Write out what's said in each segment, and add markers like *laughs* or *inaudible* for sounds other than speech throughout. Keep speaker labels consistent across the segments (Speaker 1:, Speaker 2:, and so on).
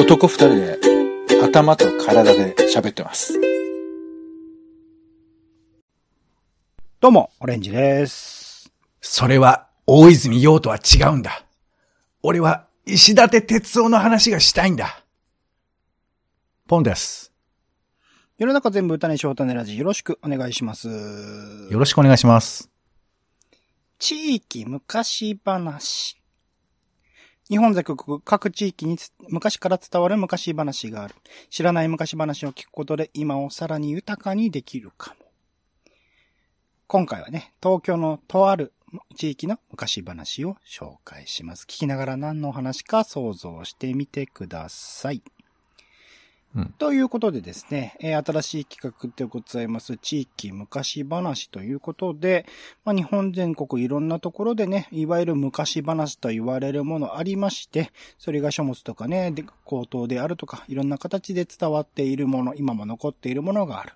Speaker 1: 男二人で頭と体で喋ってます。
Speaker 2: どうも、オレンジです。
Speaker 3: それは大泉洋とは違うんだ。俺は石立哲夫の話がしたいんだ。ポンです。
Speaker 2: 世の中全部歌ねショートネラジよろしくお願いします。
Speaker 3: よろしくお願いします。
Speaker 2: 地域昔話。日本全国各地域に昔から伝わる昔話がある。知らない昔話を聞くことで今をさらに豊かにできるかも。今回はね、東京のとある地域の昔話を紹介します。聞きながら何の話か想像してみてください。ということでですね、えー新しい企画でございます。地域昔話ということで、まあ、日本全国いろんなところでね、いわゆる昔話と言われるものありまして、それが書物とかね、で口頭であるとか、いろんな形で伝わっているもの、今も残っているものがある。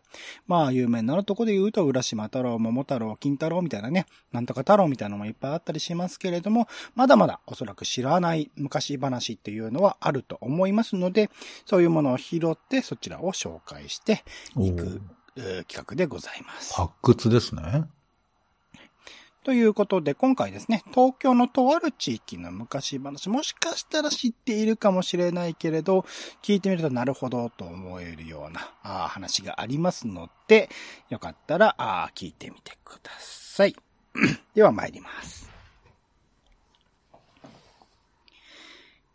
Speaker 2: まあ、有名なところで言うと、浦島太郎、桃太郎、金太郎みたいなね、なんとか太郎みたいなのもいっぱいあったりしますけれども、まだまだおそらく知らない昔話っていうのはあると思いますので、そういうものを拾って、そちらを紹介していく、えー企画でございます。
Speaker 3: 発掘ですね。
Speaker 2: ということで、今回ですね、東京のとある地域の昔話、もしかしたら知っているかもしれないけれど、聞いてみるとなるほどと思えるようなあー話がありますので、よかったらあー聞いてみてください。*clears throat* では参ります。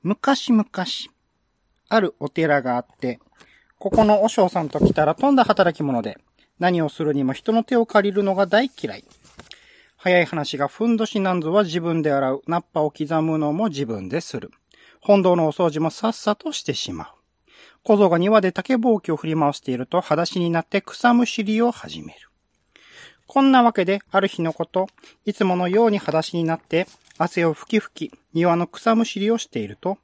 Speaker 2: 昔々、あるお寺があって、ここの和尚さんと来たらとんだ働き者で、何をするにも人の手を借りるのが大嫌い。早い話がふんどしなんぞは自分で洗う。ナッパを刻むのも自分でする。本堂のお掃除もさっさとしてしまう。小僧が庭で竹ぼうきを振り回していると裸足になって草むしりを始める。こんなわけで、ある日のこと、いつものように裸足になって、汗を吹き吹き、庭の草むしりをしていると、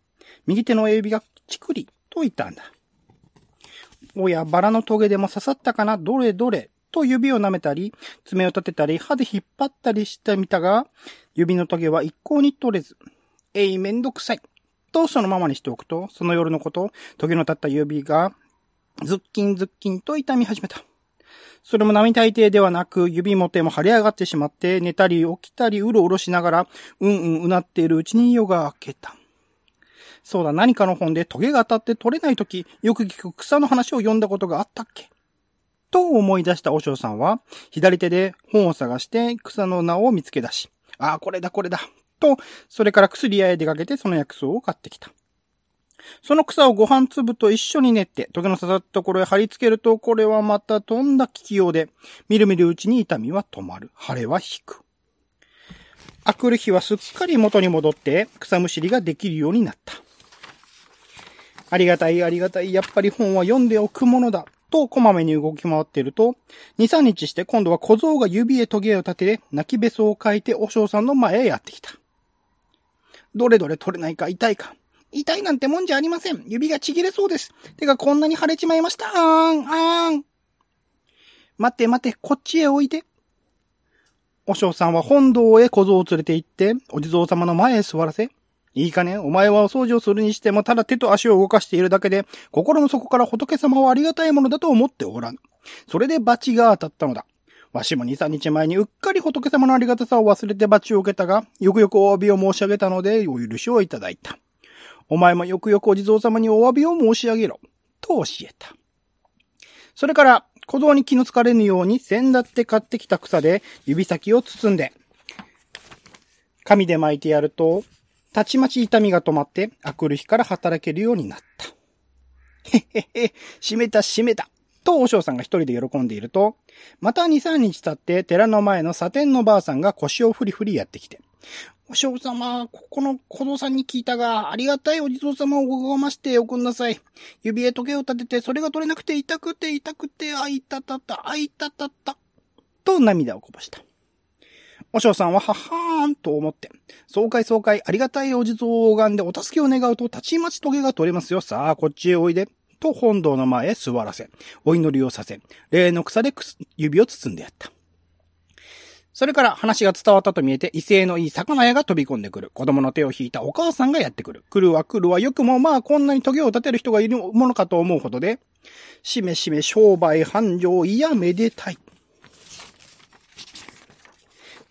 Speaker 2: 右手の親指がチクリと言ったんだ。おや、バラのトゲでも刺さったかな？どれどれ？と指を舐めたり、爪を立てたり、歯で引っ張ったりしてみたが、指のトゲは一向に取れず、えい、めんどくさい。とそのままにしておくと、その夜のこと、トゲの立った指が、ズッキンズッキンと痛み始めた。それも並大抵ではなく、指も手も腫れ上がってしまって、寝たり起きたりうろうろしながら、うんうんうなっているうちに夜が明けた。そうだ、何かの本でトゲが当たって取れないとき、よく聞く草の話を読んだことがあったっけ？と思い出した和尚さんは、左手で本を探して草の名を見つけ出し、ああ、これだこれだ。と、それから薬屋へ出かけてその薬草を買ってきた。その草をご飯粒と一緒に練って、時の刺さったところへ貼り付けると、これはまたとんだ効きようで、みるみるうちに痛みは止まる。腫れは引く。あくる日はすっかり元に戻って、草むしりができるようになった。ありがたいありがたい、やっぱり本は読んでおくものだ。と、こまめに動き回っていると、2、3日して今度は小僧が指へトゲを立てて、泣きべそを書いてお尚さんの前へやってきた。どれどれ取れないか痛いか。痛いなんてもんじゃありません。指がちぎれそうです。手がこんなに腫れちまいました。あーん、あーん。待って待って、こっちへおいで。お尚さんは本堂へ小僧を連れて行って、お地蔵様の前へ座らせ、いいかね？お前はお掃除をするにしても、ただ手と足を動かしているだけで、心の底から仏様をありがたいものだと思っておらぬ。それで罰が当たったのだ。わしも2、3日前にうっかり仏様のありがたさを忘れて罰を受けたが、よくよくお詫びを申し上げたので、お許しをいただいた。お前もよくよくお地蔵様にお詫びを申し上げろ。と教えた。それから、小僧に気のつかれぬように、先だって買ってきた草で指先を包んで、紙で巻いてやると、たちまち痛みが止まって、あくる日から働けるようになった。へへへ、閉めた閉めた。と、お尚さんが一人で喜んでいると、また二三日経って、寺の前のサテンのばあさんが腰をふりふりやってきて、お尚様、ここの小僧さんに聞いたが、ありがたいお地蔵様をおがましておくんなさい。指へ時計を立てて、それが取れなくて痛くて痛くて、あいたたた、あいたたた。と涙をこぼした。お尚さんはははーんと思って、爽快爽快ありがたいお地蔵を拝んでお助けを願うと、たちまち時計が取れますよ。さあ、こっちへおいで。と本堂の前へ座らせ、お祈りをさせ、例の草でくす指を包んでやった。それから話が伝わったと見えて威勢のいい魚屋が飛び込んでくる。子供の手を引いたお母さんがやってくる。来るは来るはよくもまあこんなに棘を立てる人がいるものかと思うほどで、しめしめ商売繁盛いやめでたい。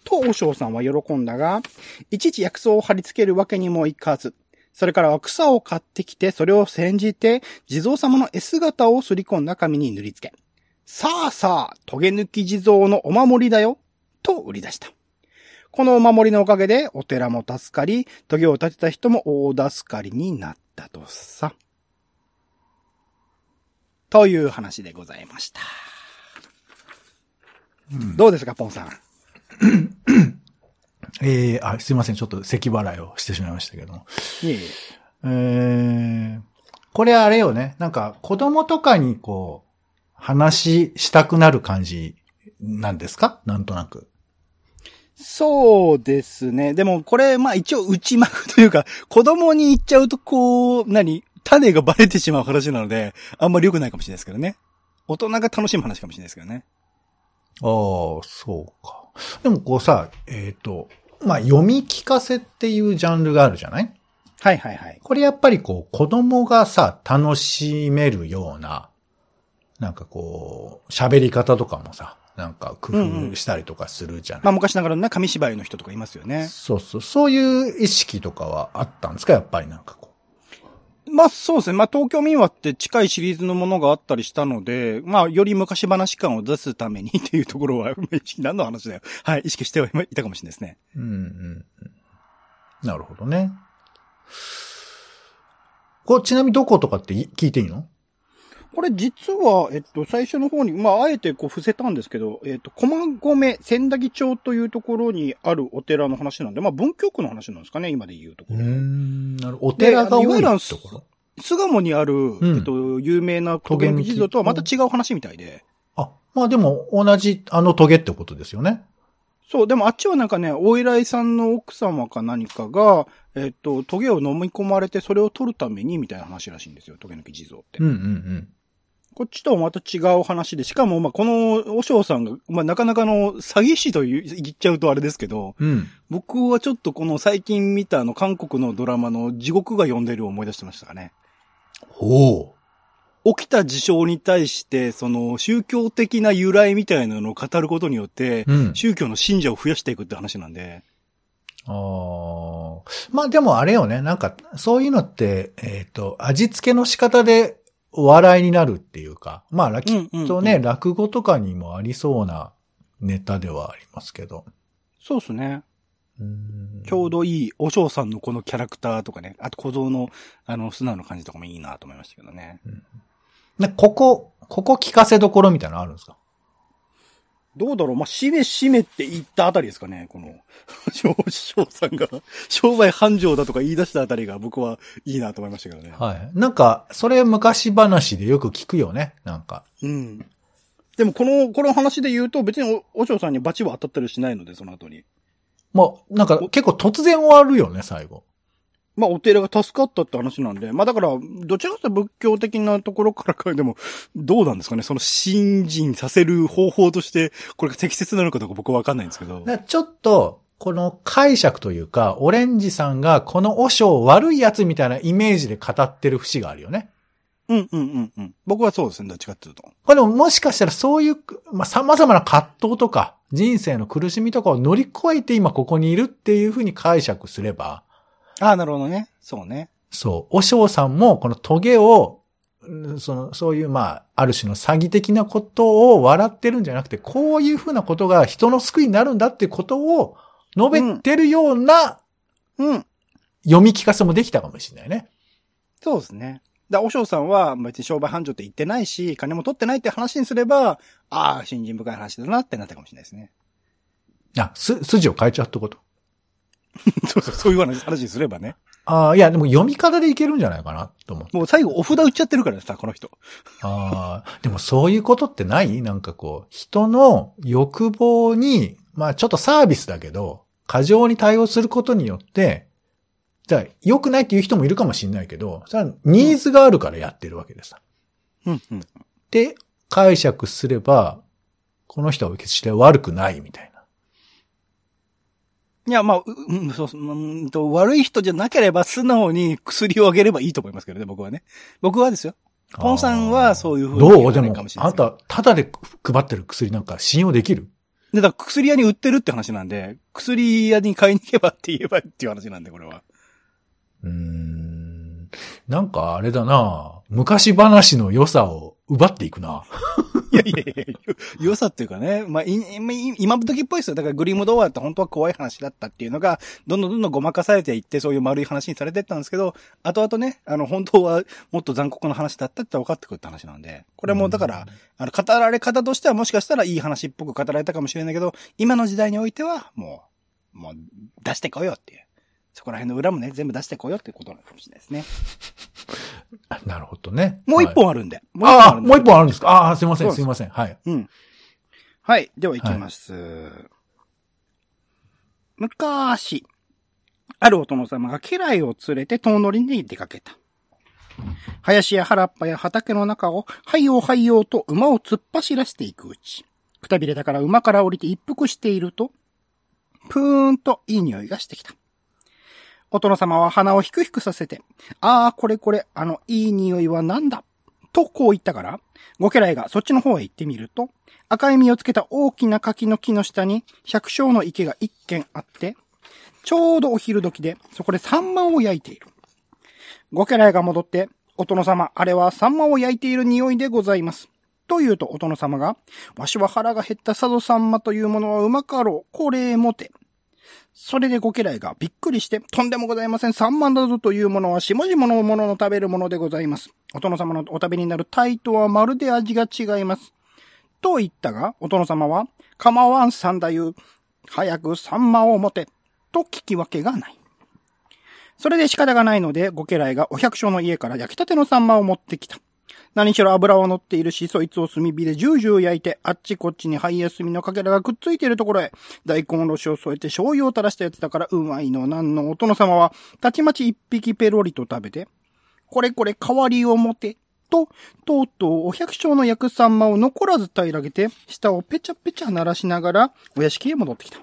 Speaker 2: と、和尚さんは喜んだが、いちいち薬草を貼り付けるわけにもいかず、それからは草を買ってきて、それを煎じて、地蔵様の絵姿をすり込んだ紙に塗り付け、さあさあ、棘抜き地蔵のお守りだよ、と売り出した。このお守りのおかげで、お寺も助かり、棘を立てた人も大助かりになったとさ。という話でございました。どうですか、ポンさん？*laughs*
Speaker 3: えー、あ、すいません。ちょっと咳払いをしてしまいましたけども。
Speaker 2: いえいえ。
Speaker 3: えー、これあれよね。なんか子供とかにこう、話したくなる感じなんですか？なんとなく。
Speaker 2: そうですね。でもこれ、まあ一応内幕というか、子供に言っちゃうとこう、何？種がバレてしまう話なので、あんまり良くないかもしれないですけどね。大人が楽しむ話かもしれないですけどね。
Speaker 3: ああ、そうか。でもこうさ、えっ、と、まあ、読み聞かせっていうジャンルがあるじゃない？
Speaker 2: はいはいはい。
Speaker 3: これやっぱりこう、子供がさ、楽しめるような、なんかこう、喋り方とかもさ、なんか工夫したりとかするじゃない、
Speaker 2: まあ昔ながらのね、紙芝居の人とかいますよね。
Speaker 3: そうそう、そういう意識とかはあったんですか？やっぱりなんかこ
Speaker 2: まあそうですね。まあ東京民話って近いシリーズのものがあったりしたので、まあより昔話感を出すためにっていうところは、意識何の話だよ。*laughs* はい、意識してはいたかもしれないですね。
Speaker 3: う。うんうんうん。なるほどね。これちなみにどことかってい聞いていいの？
Speaker 2: これ実は、えっと、最初の方に、まあ、あえてこう伏せたんですけど、えっと、駒込千駄木町というところにあるお寺の話なんで、まあ、文京区の話なんですかね、今で言うところ。
Speaker 3: ん、なるお寺が多いところ？
Speaker 2: 巣鴨にある、
Speaker 3: ん
Speaker 2: えっと、有名な棘抜き地蔵とはまた違う話みたいで。
Speaker 3: あ、まあでも同じあの棘ってことですよね。
Speaker 2: そう、でもあっちはなんかね、お依頼さんの奥様か何かが、えっと、棘を飲み込まれてそれを取るためにみたいな話らしいんですよ、棘抜き地蔵って。
Speaker 3: うんうんうん。
Speaker 2: こっちとはまた違う話で、しかも、まあ、この、お尚さんが、まあ、なかなかの詐欺師と言言っちゃうとあれですけど、
Speaker 3: うん。
Speaker 2: 僕はちょっとこの最近見たあの、韓国のドラマの地獄が呼んでるを思い出してましたかね。
Speaker 3: ほ
Speaker 2: 起きた事象に対して、その、宗教的な由来みたいなのを語ることによって
Speaker 3: う。、うん。
Speaker 2: 宗教の信者を増やしていくって話なんで、
Speaker 3: ああ。まあでもあれよね。なんか、そういうのって、えっ、と、味付けの仕方でお笑いになるっていうか、まあ、きっとね、
Speaker 2: うんうんうん
Speaker 3: 落語とかにもありそうなネタではありますけど。
Speaker 2: そうですね。
Speaker 3: うん
Speaker 2: ちょうどいい、お尚さんのこのキャラクターとかね、あと小僧の、あの、素直な感じとかもいいなと思いましたけどね。
Speaker 3: ねここ、ここ聞かせどころみたいなのあるんですか？
Speaker 2: どうだろうまあ、しめしめって言ったあたりですかね、この、*laughs* 翔翔さんが、商売繁盛だとか言い出したあたりが僕はいいなと思いましたけどね。
Speaker 3: はい。なんか、それ昔話でよく聞くよね。なんか。
Speaker 2: うん。でもこの、この話で言うと別にお、お嬢さんにバチは当たったりしないので、その後に。
Speaker 3: まあ、なんか結構突然終わるよね、最後。
Speaker 2: まあ、お寺が助かったって話なんで、まあだから、どちらかというと仏教的なところからか、でも、どうなんですかね？その信心させる方法として、これが適切なのかどうか僕はわかんないんですけど。
Speaker 3: ちょっと、この解釈というか、オレンジさんがこの和尚悪いやつみたいなイメージで語ってる節があるよね。
Speaker 2: うんうんうんうん。僕はそうですね、どっちかっていうと。
Speaker 3: これでももしかしたらそういう、まあ、様々な葛藤とか、人生の苦しみとかを乗り越えて今ここにいるっていうふうに解釈すれば、
Speaker 2: ああ、なるほどね。そうね。
Speaker 3: そう、和尚さんもこのトゲを、うんその、そういう、まあ、ある種の詐欺的なことを笑ってるんじゃなくて、こういうふうなことが人の救いになるんだってことを述べてるような
Speaker 2: うん。
Speaker 3: 読み聞かせもできたかもしれないね。
Speaker 2: そうですね。だお尚さんは別に商売繁盛って言ってないし、金も取ってないって話にすれば、ああ、信心深い話だなってなったかもしれないですね。
Speaker 3: あ、す、筋を変えちゃうってこと？*laughs*
Speaker 2: そうそう、そういう話話にすればね。
Speaker 3: ああ、いや、でも読み方でいけるんじゃないかな、と思う。
Speaker 2: もう最後お札売っちゃってるからさ、この人。
Speaker 3: ああ、でもそういうことってない？なんかこう、人の欲望に、まあちょっとサービスだけど、過剰に対応することによって、じゃあ良くないっていう人もいるかもしれないけど、それはニーズがあるからやってるわけでさ。
Speaker 2: うんうん。
Speaker 3: で、解釈すれば、この人は決して悪くないみたいな。
Speaker 2: いや、まあ、ううん、そう、うんと、悪い人じゃなければ素直に薬をあげればいいと思いますけどね、僕はね。僕はですよ。ポンさんはそういうふうに
Speaker 3: どう？でも
Speaker 2: かもしれないです
Speaker 3: あんた、ただで配ってる薬なんか信用できる？
Speaker 2: で、だから薬屋に売ってるって話なんで、薬屋に買いに行けばって言えばっていう話なんで、これは。
Speaker 3: うーん。なんかあれだな昔話の良さを奪っていくな。*laughs*
Speaker 2: いやいやいや良さっていうかね、まあ、今時っぽいですよ。だからグリムドアって本当は怖い話だったっていうのが、どんどんどんどんごまかされていって、そういう丸い話にされてったんですけど、後々ね、あの、本当はもっと残酷な話だったって分かってくるって話なんで、これはもうだから、あの、語られ方としてはもしかしたらいい話っぽく語られたかもしれないけど、今の時代においては、もう、もう、出してこいよっていう。そこら辺の裏もね、全部出してこいよっていうことなのかもしれないですね。*laughs*
Speaker 3: なるほどね。
Speaker 2: もう一
Speaker 3: はい
Speaker 2: 本あるんで。も
Speaker 3: ああ、
Speaker 2: んで
Speaker 3: もう一本あるんですか？ああ、すいません、
Speaker 2: す
Speaker 3: すいません。はい。
Speaker 2: うん。はい。では行きます。昔、あるお殿様が家来を連れて遠乗りに出かけた。林や原っぱや畑の中を、はいよはいよと馬を突っ走らせていくうち、くたびれたから馬から降りて一服していると、ぷーんといい匂いがしてきた。お殿様は鼻をひくひくさせて、ああ、これこれ、あの、いい匂いはなんだ？とこう言ったから、ご家来がそっちの方へ行ってみると、赤い実をつけた大きな柿の木の下に百姓の池が一軒あって、ちょうどお昼時でそこでサンマを焼いている。ご家来が戻って、お殿様、あれはサンマを焼いている匂いでございます。と言うとお殿様が、わしは腹が減った佐渡サンマというものはうまかろう。これもて。それでご家来がびっくりして、とんでもございません。三万だぞというものは下々のものの食べるものでございます。お殿様のお食べになるタイとはまるで味が違います。と言ったが、お殿様は、構わん三太夫、早くサンマを持て、と聞き分けがない。それで仕方がないので、ご家来がお百姓の家から焼きたてのサンマを持ってきた。何しろ油は乗っているし、そいつを炭火でジュージュー焼いて、あっちこっちに灰や炭のかけらがくっついているところへ、大根おろしを添えて醤油を垂らしたやつだからうまいのなんのお殿様は、たちまち一匹ペロリと食べて、これこれ代わりを持て、と、とうとうお百姓の焼くサンマを残らず平らげて、舌をペチャペチャ鳴らしながら、お屋敷へ戻ってきた。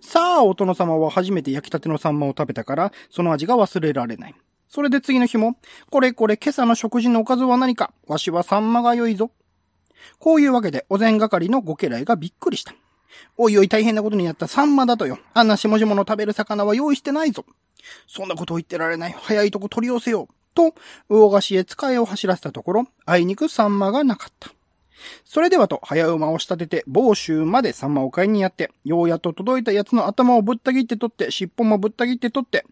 Speaker 2: さあ、お殿様は初めて焼きたてのサンマを食べたから、その味が忘れられない。それで次の日も、これこれ今朝の食事のおかずは何か、わしはサンマが良いぞ。こういうわけで、お膳係のご家来がびっくりした。おいおい大変なことになったサンマだとよ。あんなしもじもの食べる魚は用意してないぞ。そんなことを言ってられない。早いとこ取り寄せよう。と、魚菓子へ使いを走らせたところ、あいにくサンマがなかった。それではと、早馬を仕立てて、房州までサンマを買いにやって、ようやっと届いたやつの頭をぶった切って取って、尻尾もぶった切って取って、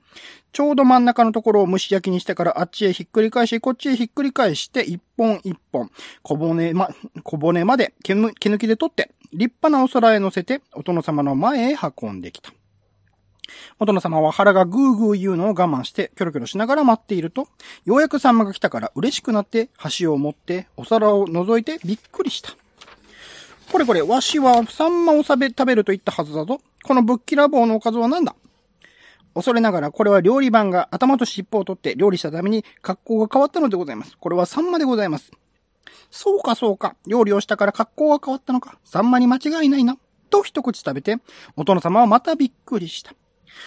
Speaker 2: ちょうど真ん中のところを蒸し焼きにしてからあっちへひっくり返し、こっちへひっくり返して、一本一本、小骨ま、小骨まで毛毛抜きで取って、立派なお皿へ乗せて、お殿様の前へ運んできた。お殿様は腹がグーグー言うのを我慢して、キョロキョロしながら待っていると、ようやくサンマが来たから嬉しくなって、箸を持って、お皿を覗いてびっくりした。これこれ、わしはサンマを、食べると言ったはずだぞ。このぶっきらぼうのおかずは何だ？恐れながら、これは料理番が頭と尻尾を取って料理したために格好が変わったのでございます。これはサンマでございます。そうかそうか。料理をしたから格好が変わったのか。サンマに間違いないな。と一口食べて、お殿様はまたびっくりした。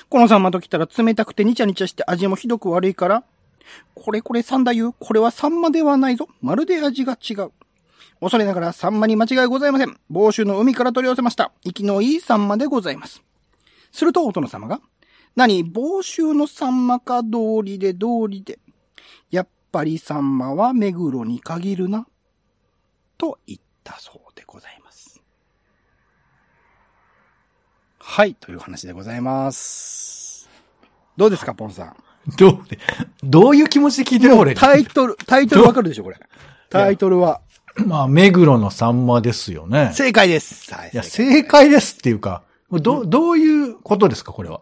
Speaker 2: このサンマと来たら冷たくてニチャニチャして味もひどく悪いから、これこれ三太夫、これはサンマではないぞ。まるで味が違う。恐れながらサンマに間違いございません。房州の海から取り寄せました。息のいいサンマでございます。するとお殿様が、何、房州のサンマか道理で道理で。やっぱりサンマは目黒に限るな。と言ったそうでございます。はい、という話でございます。どうですか、ポンさん。
Speaker 3: どう、どういう気持ちで聞いてる俺。
Speaker 2: タイトル、タイトルわかるでしょ、これ。タイトルは。
Speaker 3: まあ、目黒のサンマですよね。
Speaker 2: 正解です。はい
Speaker 3: いや、正解ですっていうか、ど、どういうことですか、これは？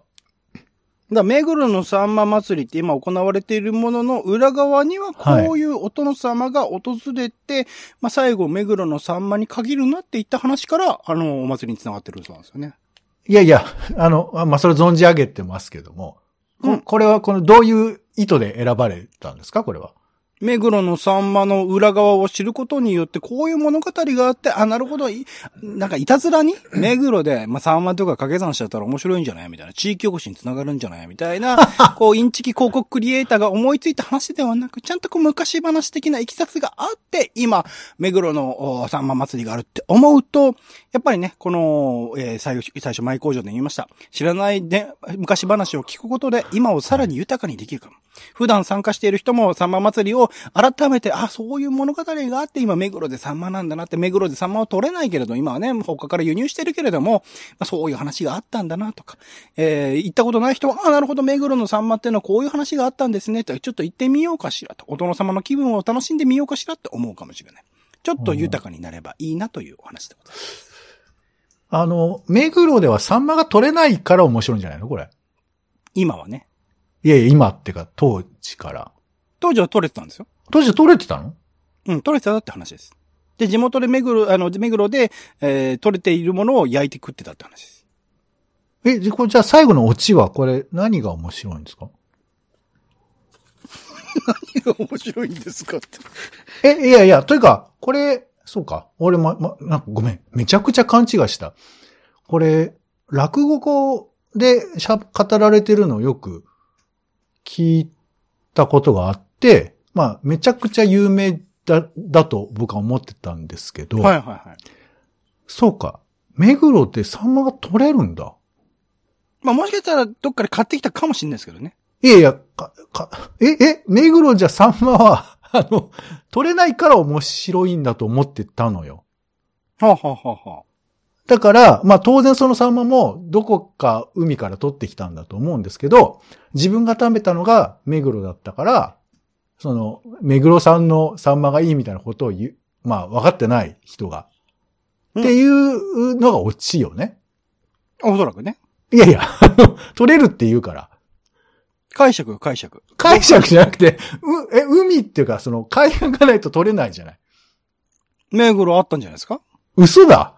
Speaker 2: だ目黒のさんま祭りって今行われているものの裏側にはこういうお殿様が訪れて、まあ最後目黒のさんまに限るなって言った話から、あの、お祭りに繋がってるそうなんですよね。
Speaker 3: いやいや、あの、あまあ、それ存じ上げてますけども、こ
Speaker 2: うん。
Speaker 3: これは、この、どういう意図で選ばれたんですか、これは。
Speaker 2: 目黒のサンマの裏側を知ることによって、こういう物語があって、あ、なるほど、いなんかいたずらに、目黒で、まあ、サンマとか掛け算しちゃったら面白いんじゃない？みたいな。地域おこしにつながるんじゃない？みたいな、*laughs* こう、インチキ広告クリエイターが思いついた話ではなく、ちゃんとこう、昔話的な行きさつがあって、今、目黒のおサンマ祭りがあるって思うと、やっぱりね、この、えー最初、最初、前工場で言いました。知らないで、昔話を聞くことで、今をさらに豊かにできるかも。普段参加している人もサンマ祭りを改めて、あ、そういう物語があって今目黒でサンマなんだなって、目黒でサンマを取れないけれど、今はね、他から輸入してるけれども、まあ、そういう話があったんだなとか、えー行ったことない人は、あ、なるほど、目黒のサンマっていうのはこういう話があったんですね、と、ちょっと行ってみようかしらと、お殿様の気分を楽しんでみようかしらって思うかもしれない。ちょっと豊かになればいいなというお話でございます。
Speaker 3: あの、目黒ではサンマが取れないから面白いんじゃないのこれ。
Speaker 2: 今はね。
Speaker 3: いやいや、今ってか、当時から。
Speaker 2: 当時は取れてたんですよ。
Speaker 3: 当時取れてたの？
Speaker 2: うん、取れてたって話です。で、地元で目黒、あの、目黒で、えー、取れているものを焼いて食ってたって話です。
Speaker 3: え、じゃ、これじゃあ最後のオチは、これ、何が面白いんですか？
Speaker 2: 面白いんですかって。
Speaker 3: え、いやいや、というか、これ、そうか。俺ま、ま、なんかごめん。めちゃくちゃ勘違いした。これ、落語語でしゃ、語られてるのをよく聞いたことがあって、まあ、めちゃくちゃ有名だ、だと僕は思ってたんですけど、
Speaker 2: はいはいはい。
Speaker 3: そうか。目黒ってサンマが取れるんだ。
Speaker 2: まあ、もしかしたらどっかで買ってきたかもしれないですけどね。
Speaker 3: いやいや、か、か、え、え、目黒じゃサンマは、*laughs* あの、取れないから面白いんだと思ってたのよ。
Speaker 2: はあ、はあはあはあ、
Speaker 3: だから、まあ当然そのサンマもどこか海から取ってきたんだと思うんですけど、自分が食べたのが目黒だったから、その、目黒産のサンマがいいみたいなことを言う、まあ分かってない人が。
Speaker 2: うん
Speaker 3: っていうのがオチよね。
Speaker 2: おそらくね。
Speaker 3: いやいや、あ *laughs* の取れるって言うから。
Speaker 2: 解釈よ、解釈。
Speaker 3: 解釈じゃなくて、う、え、海っていうか、その海岸がないと取れないじゃない。
Speaker 2: 目黒あったんじゃないですか？
Speaker 3: 嘘だ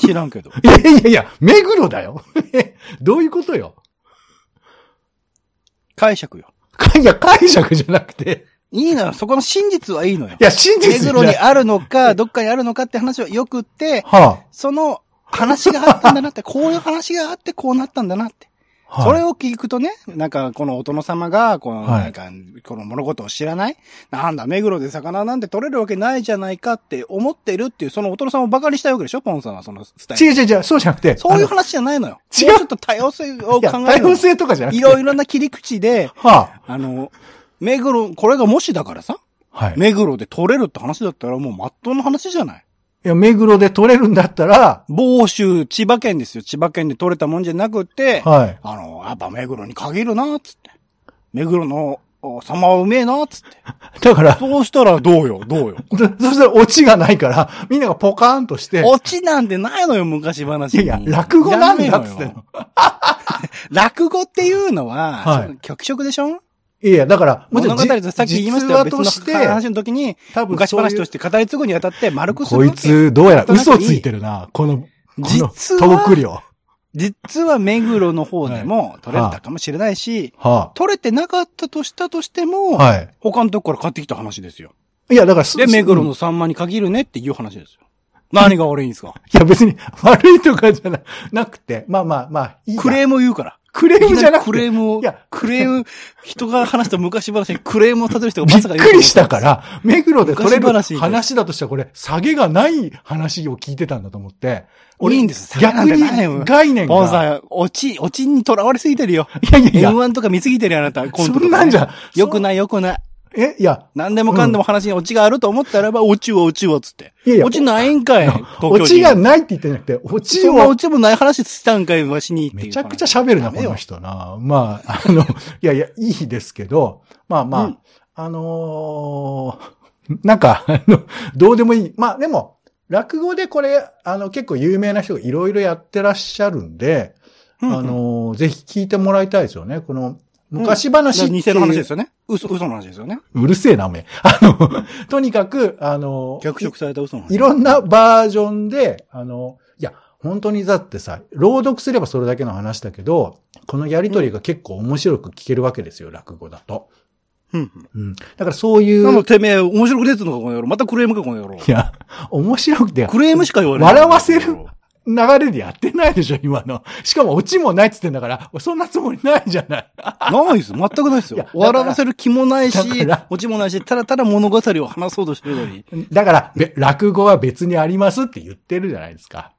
Speaker 2: 知らんけど。*laughs*
Speaker 3: いやいやいや、目黒だよ。え *laughs* どういうことよ。
Speaker 2: 解釈よ。
Speaker 3: いや、解釈じゃなくて、
Speaker 2: いいのよ。そこの真実はいいのよ
Speaker 3: い。や、真実
Speaker 2: 目黒にあるのか、どっかにあるのかって話はよくって、
Speaker 3: は
Speaker 2: その話があったんだなって、こういう話があってこうなったんだなって。
Speaker 3: あ、
Speaker 2: それを聞くとね、なんか、このお殿様が、この、
Speaker 3: はい
Speaker 2: なんか、この物事を知らないなんだ、目黒で魚なんて取れるわけないじゃないかって思ってるっていう、そのお殿様を馬鹿にしたいわけでしょポンさんは、そのスタイル。
Speaker 3: 違う違う違う、そうじゃなくて。
Speaker 2: そういう話じゃないのよ。
Speaker 3: 違う
Speaker 2: もうちょっと多様性を考えるの。
Speaker 3: 多様性とかじゃなくて。
Speaker 2: いろいろな切り口で、
Speaker 3: は
Speaker 2: あの、目黒、これがもしだからさ、
Speaker 3: あ、はい。い
Speaker 2: 目黒で取れるって話だったらもう真っ当の話じゃない。
Speaker 3: や、目黒で取れるんだったら、
Speaker 2: 房州、千葉県ですよ。千葉県で取れたもんじゃなくって、
Speaker 3: はい。
Speaker 2: あの、やっぱ目黒に限るな、つって。目黒の、お様はうめえな、つって。*laughs*
Speaker 3: だから、
Speaker 2: そうしたらどうよ、どうよ？*laughs*
Speaker 3: そそしたらオチがないから、みんながポカーンとして、
Speaker 2: オチなんてないのよ、昔話に。
Speaker 3: いや落語なんだっつって。
Speaker 2: 落語っていうのは、
Speaker 3: はい
Speaker 2: その曲色でしょ？
Speaker 3: いや、だから、
Speaker 2: 物語とさっき言いましたよ。別の
Speaker 3: 実話として、
Speaker 2: 話の時に、
Speaker 3: 多分
Speaker 2: 昔話として語り継ぐにあたって丸くする
Speaker 3: こい。つ、どうやら嘘ついてるな、この、この、
Speaker 2: 実は
Speaker 3: トーク量。
Speaker 2: 実は目黒の方でも取れたかもしれないし、
Speaker 3: は
Speaker 2: 取れてなかったとしたとしても、
Speaker 3: あ、はい。
Speaker 2: 他のとこから買ってきた話ですよ。
Speaker 3: いや、だから、す
Speaker 2: で、目黒
Speaker 3: うん
Speaker 2: のサンマに限るねっていう話ですよ。何が悪いんですか？
Speaker 3: いや、別に悪いとかじゃななくて、まあまあまあ、いいや
Speaker 2: クレームを言うから。
Speaker 3: クレームじゃなくて。
Speaker 2: クレームを
Speaker 3: いや、
Speaker 2: クレーム、人が話した昔話にクレームを立てる人が
Speaker 3: びっ
Speaker 2: まさか言うと思
Speaker 3: くりしたか。ら、目黒で取れる
Speaker 2: 昔話
Speaker 3: だとしたらこれ、下げがない話を聞いてたんだと思って。
Speaker 2: いいんです
Speaker 3: 逆に概念が。
Speaker 2: ポンさん、オチ、オチに囚われすぎてるよ。
Speaker 3: いやいやいや、
Speaker 2: M1 とか見すぎてるよ、あなた。コントとかね
Speaker 3: そんなんじゃ
Speaker 2: よくない、よくない。
Speaker 3: え、いや、
Speaker 2: 何でもかんでも話にオチがあると思ったらば、オチはオチはつって。
Speaker 3: いやいや
Speaker 2: オチないんかい。
Speaker 3: オ
Speaker 2: 人
Speaker 3: チがないって言ってなくて、オチを
Speaker 2: オ、チもない話したんかい、わしに。
Speaker 3: めちゃくちゃ喋るな、この人な。まあ、あの、いやいや、いいですけど、まあまあ、
Speaker 2: うん
Speaker 3: あのーなんか、あの、どうでもいい。まあでも、落語でこれ、あの、結構有名な人がいろいろやってらっしゃるんで、あのーぜひ聞いてもらいたいですよね。この、昔話っていう、
Speaker 2: 偽の話ですよね。嘘、嘘の話ですよね。
Speaker 3: うるせえな、おめえ。*laughs* あの、とにかく、あの、
Speaker 2: 脚色された嘘の話。
Speaker 3: いろんなバージョンで、あの、いや、本当にだってさ、朗読すればそれだけの話だけど、このやりとりが結構面白く聞けるわけですよ、落語だと。
Speaker 2: うん。
Speaker 3: うん。だからそういう。
Speaker 2: なのてめえ、面白くねえっつうのか、この野郎。またクレームか、この野郎。
Speaker 3: いや、面白くて、
Speaker 2: クレームしか言われない。
Speaker 3: 笑わせる流れでやってないでしょ、今の。しかもオチもないっつってんだから、そんなつもりないじゃない。
Speaker 2: ないですよ。全くないです
Speaker 3: いや
Speaker 2: よ。笑わせる気もない
Speaker 3: だ
Speaker 2: しオチもないし、ただただ物語を話そうとしてるのに。
Speaker 3: だから、べ落語は別にありますって言ってるじゃないですか。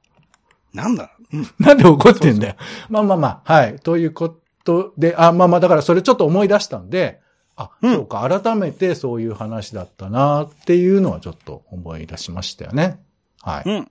Speaker 2: なんだ？うん。
Speaker 3: なんで怒ってんだよ。まあまあまあ、はい。ということで、あ、まあまあ、だからそれちょっと思い出したんで、あ、
Speaker 2: うん
Speaker 3: そうか、改めてそういう話だったなっていうのはちょっと思い出しましたよね。はい。
Speaker 2: うん。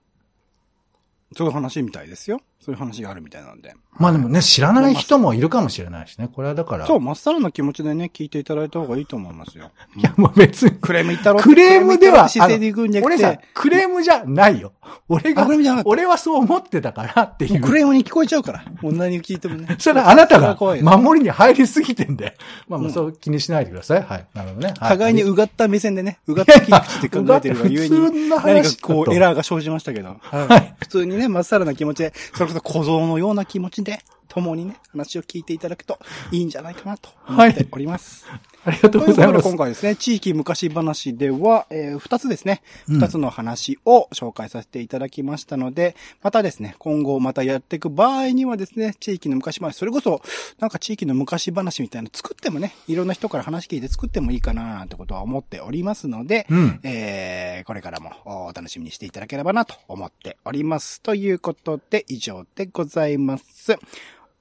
Speaker 2: そういう話みたいですよ。そういう話があるみたいなんで。
Speaker 3: まあでもね、知らない人もいるかもしれないしね。これはだから。
Speaker 2: そう、まっさらな気持ちでね、聞いていただいた方がいいと思いますよ。*laughs*
Speaker 3: いや、もう別に。
Speaker 2: クレーム言ったろ
Speaker 3: クレームでは、
Speaker 2: 姿勢で行くんじゃなくて
Speaker 3: 俺さ、クレームじゃないよ。俺が
Speaker 2: あクレームじゃなかっ、た
Speaker 3: 俺はそう思ってたからっていう。
Speaker 2: クレームに聞こえちゃうから。こんなに聞いてもね。*laughs*
Speaker 3: それはあなたが守りに入りすぎてんだよ。まあそう気にしないでください。はい。なるほどね。は
Speaker 2: 互いにうがった目線でね、うがった切り口で考えてるがゆえ *laughs*
Speaker 3: 普通
Speaker 2: に、
Speaker 3: の
Speaker 2: 何かこう、エラーが生じましたけど。
Speaker 3: はい。
Speaker 2: 普通にね、まっさらな気持ちで、それこそ小僧のような気持ちで、共にね、話を聞いていただくといいんじゃないかなと思っております。
Speaker 3: ありがとう
Speaker 2: ということで
Speaker 3: ございます。
Speaker 2: 今回ですね、地域昔話では、えー二つですね、
Speaker 3: うん
Speaker 2: 二つの話を紹介させていただきましたので、またですね、今後またやっていく場合にはですね、地域の昔話、それこそ、なんか地域の昔話みたいなの作ってもね、いろんな人から話聞いて作ってもいいかななんてことは思っておりますので、
Speaker 3: うん。
Speaker 2: えー、これからもお楽しみにしていただければなと思っております。ということで、以上でございます。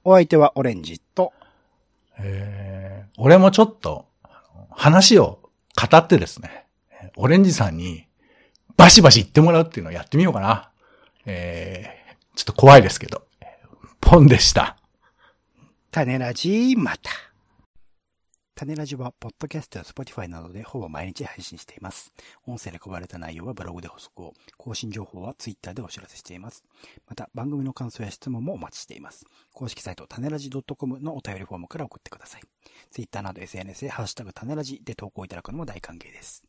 Speaker 2: お相手はオレンジと、
Speaker 3: えー、俺もちょっと、話を語ってですね、オレンジさんにバシバシ言ってもらうっていうのをやってみようかな。えー、ちょっと怖いですけど、ポンでした。
Speaker 2: 種ラジまた。タネラジは、ポッドキャストや Spotify などでほぼ毎日配信しています。音声で配られた内容はブログで補足を、更新情報は Twitter でお知らせしています。また、番組の感想や質問もお待ちしています。公式サイト、タネラジ .com のお便りフォームから送ってください。Twitter など SNS でハッシュタグタネラジで投稿いただくのも大歓迎です。